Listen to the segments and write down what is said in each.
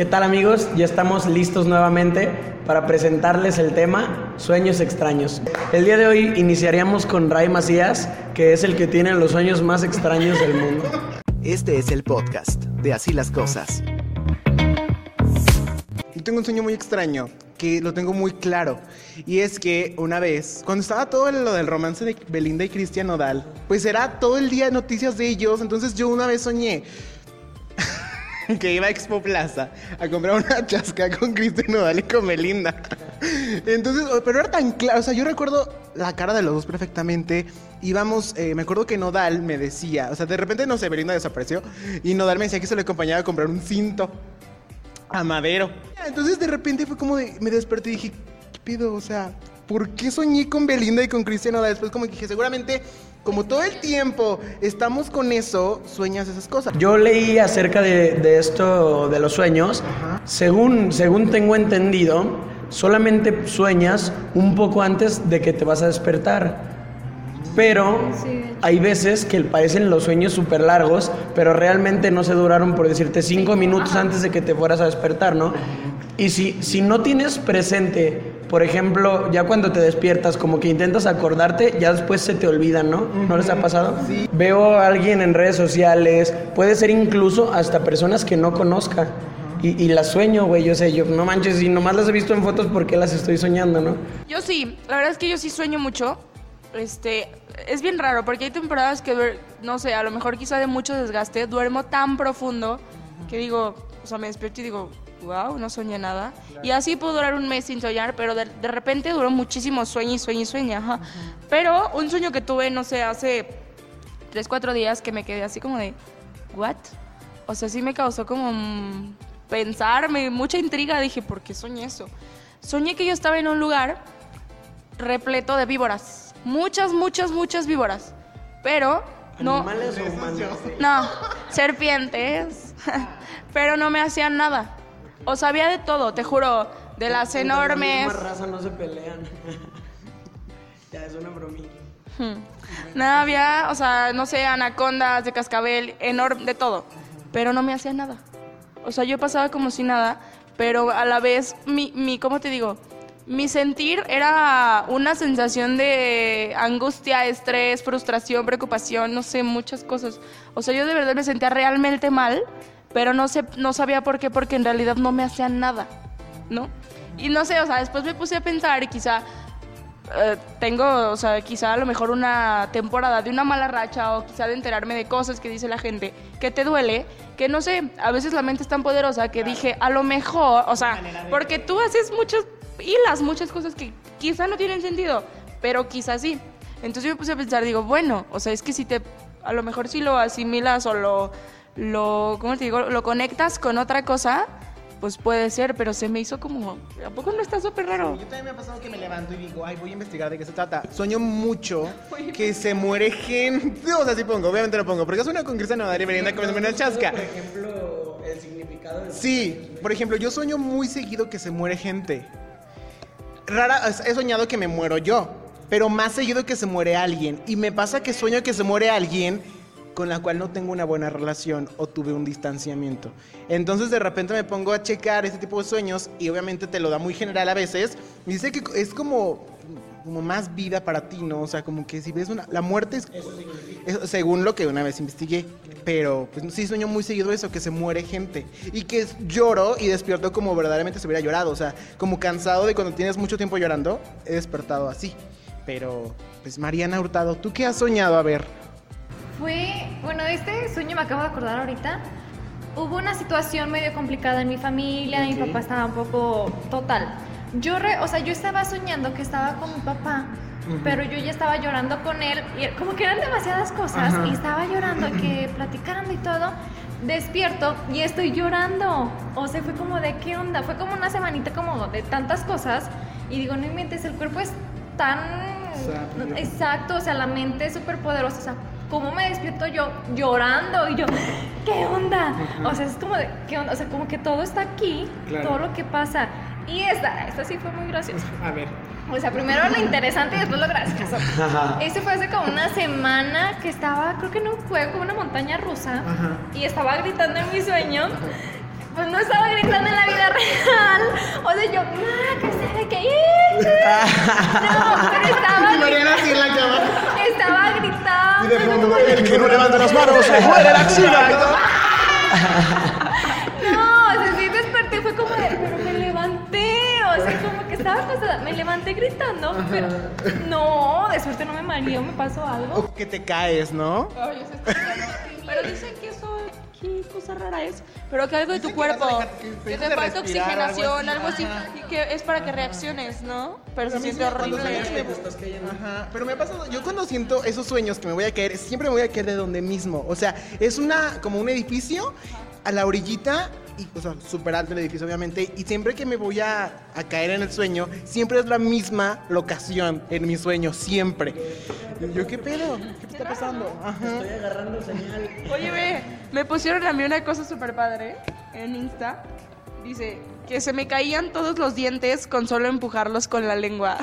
¿Qué tal amigos? Ya estamos listos nuevamente para presentarles el tema Sueños extraños. El día de hoy iniciaríamos con Ray Macías, que es el que tiene los sueños más extraños del mundo. Este es el podcast de Así las Cosas. Yo tengo un sueño muy extraño, que lo tengo muy claro. Y es que una vez, cuando estaba todo lo del romance de Belinda y Cristian Nodal, pues era todo el día noticias de ellos. Entonces yo una vez soñé que iba a Expo Plaza a comprar una chasca con Cristian Nodal y con Belinda. Entonces, pero era tan claro, o sea, yo recuerdo la cara de los dos perfectamente. Íbamos, eh, me acuerdo que Nodal me decía, o sea, de repente, no sé, Belinda desapareció y Nodal me decía que se le acompañaba a comprar un cinto a Madero. Entonces de repente fue como de, me desperté y dije, ¿qué pido? O sea, ¿por qué soñé con Belinda y con Cristian Nodal? Después como que dije, seguramente como todo el tiempo estamos con eso, sueñas esas cosas. Yo leí acerca de, de esto de los sueños. Según, según tengo entendido, solamente sueñas un poco antes de que te vas a despertar. Pero hay veces que parecen los sueños súper largos, pero realmente no se duraron, por decirte, cinco minutos antes de que te fueras a despertar, ¿no? Y si, si no tienes presente, por ejemplo, ya cuando te despiertas, como que intentas acordarte, ya después se te olvidan, ¿no? ¿No les ha pasado? Veo a alguien en redes sociales, puede ser incluso hasta personas que no conozca. Y, y las sueño, güey, yo sé, yo no manches, y nomás las he visto en fotos porque las estoy soñando, ¿no? Yo sí, la verdad es que yo sí sueño mucho. Este, es bien raro porque hay temporadas que, no sé, a lo mejor quizá de mucho desgaste, duermo tan profundo que digo, o sea, me despierto y digo, wow, no soñé nada. Y así puedo durar un mes sin soñar, pero de, de repente duró muchísimo sueño y sueño y sueño, ajá. Pero un sueño que tuve, no sé, hace tres, cuatro días que me quedé así como de, ¿what? O sea, sí me causó como mm, pensarme, mucha intriga. Dije, ¿por qué soñé eso? Soñé que yo estaba en un lugar repleto de víboras. Muchas, muchas, muchas víboras. Pero no. ¿Animales o humanos? No, serpientes. Pero no me hacían nada. O sabía de todo, te juro. De las Entre la enormes. misma raza no se pelean. ya, es una bromilla. Nada, había, o sea, no sé, anacondas, de cascabel, enorme, de todo. Pero no me hacía nada. O sea, yo pasaba como si nada, pero a la vez, mi, mi ¿cómo te digo? Mi sentir era una sensación de angustia, estrés, frustración, preocupación, no sé, muchas cosas. O sea, yo de verdad me sentía realmente mal, pero no, sé, no sabía por qué, porque en realidad no me hacían nada, ¿no? Y no sé, o sea, después me puse a pensar y quizá eh, tengo, o sea, quizá a lo mejor una temporada de una mala racha o quizá de enterarme de cosas que dice la gente que te duele, que no sé, a veces la mente es tan poderosa que dije, a lo mejor, o sea, porque tú haces muchas hilas, muchas cosas que quizá no tienen sentido, pero quizá sí. Entonces yo me puse a pensar, digo, bueno, o sea, es que si te, a lo mejor si lo asimilas o lo, lo, ¿cómo te digo? Lo conectas con otra cosa, pues puede ser, pero se me hizo como, ¿a poco no está súper raro? Yo también me ha pasado que me levanto y digo, ay, voy a investigar de qué se trata. Sueño mucho que se muere gente. O sea, sí pongo, obviamente lo pongo. Porque sueño con Cristian Nodal y Belinda que me muere el chasca. Por ejemplo, el significado de Sí, por ejemplo, yo sueño muy seguido que se muere gente. Rara, he soñado que me muero yo, pero más seguido que se muere alguien. Y me pasa que sueño que se muere alguien con la cual no tengo una buena relación o tuve un distanciamiento. Entonces de repente me pongo a checar este tipo de sueños y obviamente te lo da muy general a veces. Y dice que es como, como más vida para ti, ¿no? O sea, como que si ves una... La muerte es... es- según lo que una vez investigué. Pero pues sí sueño muy seguido eso, que se muere gente. Y que lloro y despierto como verdaderamente se hubiera llorado. O sea, como cansado de cuando tienes mucho tiempo llorando, he despertado así. Pero, pues Mariana Hurtado, ¿tú qué has soñado? A ver. Fue, bueno, este sueño me acabo de acordar ahorita. Hubo una situación medio complicada en mi familia, mi Ok. papá estaba un poco total. Yo, re- o sea, yo estaba soñando que estaba con mi papá, pero yo ya estaba llorando con él, y como que eran demasiadas cosas, Ajá. y estaba llorando, que platicando y todo. Despierto y estoy llorando. O sea, fue como de qué onda. Fue como una semanita como de tantas cosas. Y digo, no inventes, el cuerpo es tan. Sabio. Exacto, o sea, la mente es súper poderosa. O sea, ¿cómo me despierto yo llorando? Y yo, ¿qué onda? O sea, es como de, ¿qué onda? O sea, como que todo está aquí, Claro. todo lo que pasa. Y esta, esta sí fue muy graciosa. A ver. O sea, primero lo interesante y después lo gracioso. Ese fue hace como una semana que estaba, creo que en un juego, una montaña rusa, Ajá. y estaba gritando en mi sueño. Pues no estaba gritando en O sea, yo, ma, que sabe que No, pero estaba, Mariana así en la cama. Estaba gritando. Y de fondo, el que no levanta las manos se muere la axila. No, o sea, sí desperté, fue como de, pero me levanté, o sea, como que estaba acostada, me levanté gritando, pero no, de suerte no me mareó, me pasó algo. O que te caes, ¿no? Pero dicen que qué cosa rara es. Pero que algo de tu que cuerpo, dejar- que te falta algo oxigenación, así. algo así, que es para que reacciones, ¿no? Pero se a mí sí siente horrible. Ajá, pero me ha pasado, yo cuando siento esos sueños que me voy a caer, siempre me voy a caer de donde mismo. O sea, es una, como un edificio a la orillita, y, o sea, súper alto el edificio obviamente, y siempre que me voy a, a caer en el sueño, siempre es la misma locación en mi sueño, siempre. Y yo, ¿qué pedo? ¿Qué te está pasando? Ajá. agarrando señal. Oye, ve, me pusieron a mí una cosa súper padre en Insta. Dice que se me caían todos los dientes con solo empujarlos con la lengua.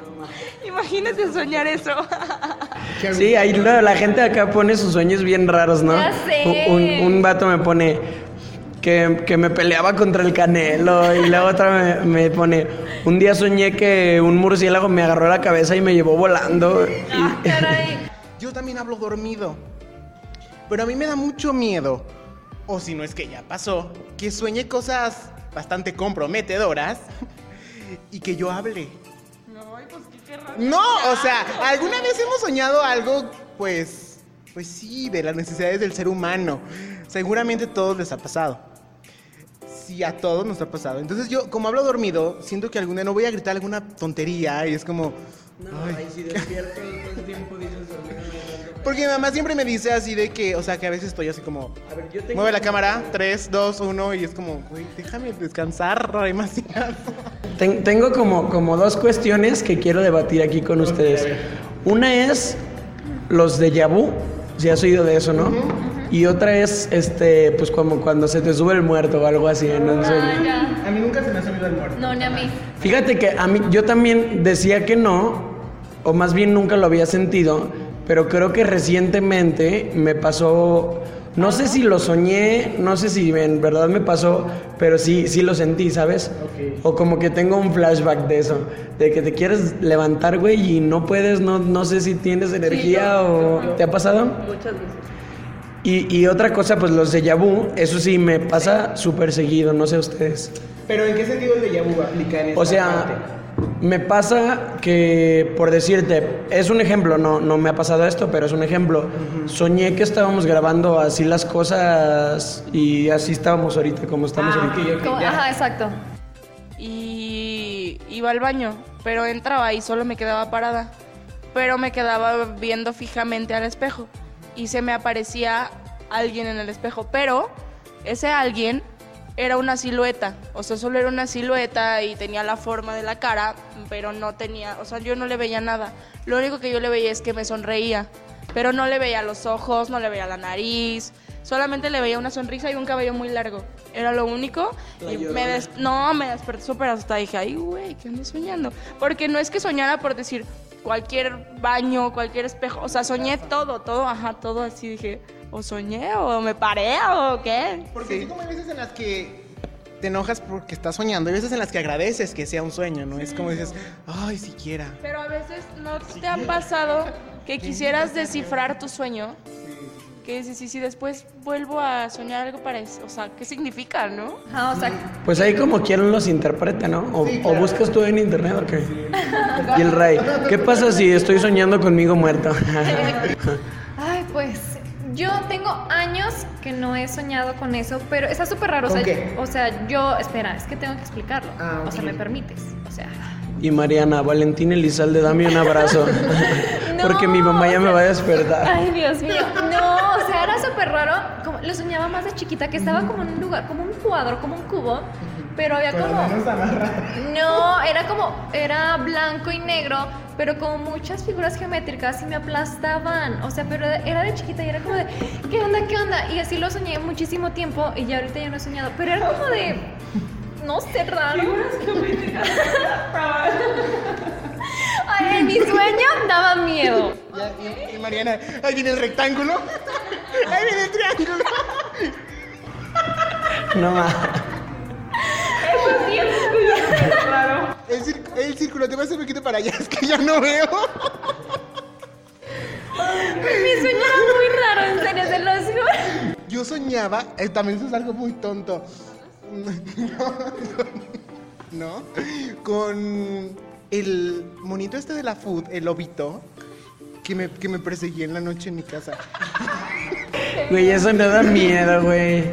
Imagínate soñar eso. Sí, ahí la, la gente acá pone sus sueños bien raros, ¿no? Ya sé. Un, un- un vato me pone que, que me peleaba contra el canelo y la otra me, me pone, un día soñé que un murciélago me agarró la cabeza y me llevó volando. y- Ah, caray. Yo también hablo dormido. Pero a mí me da mucho miedo, o si no es que ya pasó, que sueñe cosas bastante comprometedoras y que yo hable. No, o sea, ¿alguna vez hemos soñado algo, pues, pues sí, de las necesidades del ser humano? Seguramente a todos les ha pasado. Sí, a todos nos ha pasado. Entonces yo, como hablo dormido, siento que algún día no voy a gritar alguna tontería y es como... ay, si despierto todo el tiempo dices Porque mi mamá siempre me dice así de que, o sea, que a veces estoy así como, A ver, yo tengo mueve la cámara, 3, 2, 1, y es como, güey, déjame descansar demasiado. Ten- tengo como, como dos cuestiones que quiero debatir aquí con ustedes. Una es los de vu, si has oído de eso, ¿no? Y otra es, este, pues como cuando se te sube el muerto o algo así en un Ah, sueño. ya. A mí nunca se me ha subido el muerto. No, ni a mí. Fíjate que a mí, yo también decía que no, o más bien nunca lo había sentido, pero creo que recientemente me pasó, no sé si lo soñé, no sé si en verdad me pasó, pero sí, sí lo sentí, ¿sabes? O como que tengo un flashback de eso, de que te quieres levantar, güey, y no puedes, no, no sé si tienes energía o... ¿Te ha pasado? Muchas veces. Y, y otra cosa, pues los de vu, eso sí me pasa súper seguido, no sé ustedes. Pero ¿en qué sentido el de vu aplica en esta O sea, parte? me pasa que, por decirte, es un ejemplo, no, no me ha pasado esto, pero es un ejemplo. Soñé que estábamos grabando así las cosas y así estábamos ahorita, como estamos Ah, ahorita. ok, ok, Como- ya. ajá, exacto. y iba al baño, pero entraba y solo me quedaba parada. Pero me quedaba viendo fijamente al espejo y se me aparecía alguien en el espejo, pero ese alguien era una silueta, o sea, solo era una silueta y tenía la forma de la cara, pero no tenía, o sea, yo no le veía nada. Lo único que yo le veía es que me sonreía, pero no le veía los ojos, no le veía la nariz, solamente le veía una sonrisa y un cabello muy largo. Era lo único. La y me des- no, me desperté súper asustada. Dije, ay, güey, ¿qué ando soñando? Porque no es que soñara por decir cualquier baño, cualquier espejo. O sea, soñé todo, todo, ajá, todo así. Dije, o soñé, o me paré, o qué. Porque sí. como hay veces en las que te enojas porque estás soñando, hay veces en las que agradeces que sea un sueño, ¿no? Es como dices, ay, siquiera. Pero a veces no te ha pasado que quisieras descifrar tu sueño. Que dices, y si después vuelvo a soñar algo parecido, o sea, ¿qué significa, no? Ajá, o sea, Pues ahí como quien los interprete, ¿no? O, Sí, o claro. buscas tú en internet o qué. Y el rey, ¿qué pasa si estoy soñando conmigo muerto? Ay, pues yo tengo años que no he soñado con eso, pero está súper raro. O ¿Con sea, qué? o sea, yo, espera, es que tengo que explicarlo. Ah, O sea. ¿me permites? O sea, y Mariana, Valentín Elizalde, dame un abrazo. Porque mi mamá ya me va a despertar. Ay, Dios mío. No, súper raro. Como, lo soñaba más de chiquita, que estaba como en un lugar, como un cuadro, como un cubo, pero había Pero como. No, era como, era blanco y negro, pero como muchas figuras geométricas y me aplastaban. O sea, pero era de chiquita y era como de, ¿qué onda, qué onda? Y así lo soñé muchísimo tiempo y ya ahorita ya no he soñado. Pero era como de, no sé, raro. Ay, en mi sueño daba miedo. Ya, y, y Mariana, ahí viene el rectángulo, ahí viene el triángulo. No más. El, cir- el círculo, te vas a hacer un poquito para allá, es que ya no veo. Mi sueño era muy raro, en serio, se los juro. Yo soñaba, eh, también eso es algo muy tonto. ¿No? Con el monito este de la food, el lobito, que me, que me perseguía en la noche en mi casa. Güey, eso no da miedo, güey.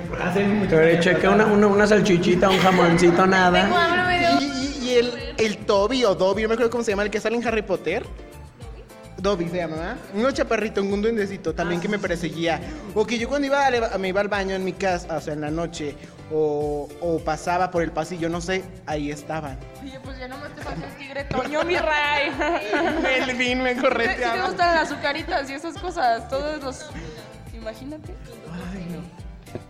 Pero checa una, una, una salchichita, un jamoncito, nada. hambre, me dio. Y, y- y el, el Toby o Dobby, no me acuerdo cómo se llama, el que sale en Harry Potter. Dobby se llama, ¿verdad? Un chaparrito, un duendecito también que me perseguía. O que yo cuando iba a, me iba al baño en mi casa, o sea, en la noche, o, o pasaba por el pasillo, no sé, ahí estaban. Oye, pues ya no me te falta el tigre Toño, mi rey. Melvin me Si te correteaba. gustan las azucaritas y esas cosas, todos los... Imagínate.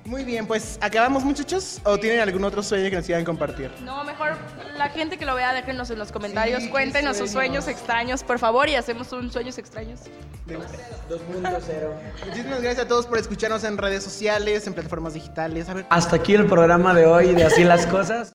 Muy bien, pues, ¿acabamos muchachos? ¿O tienen algún otro sueño que nos quieran compartir? No, mejor la gente que lo vea, déjenos en los comentarios, Sí, cuéntenos sus sueños. sueños extraños, por favor, y hacemos un sueños extraños. 2.0. Muchísimas gracias a todos por escucharnos en redes sociales, en plataformas digitales. A ver, Hasta aquí el programa de hoy de Así las Cosas.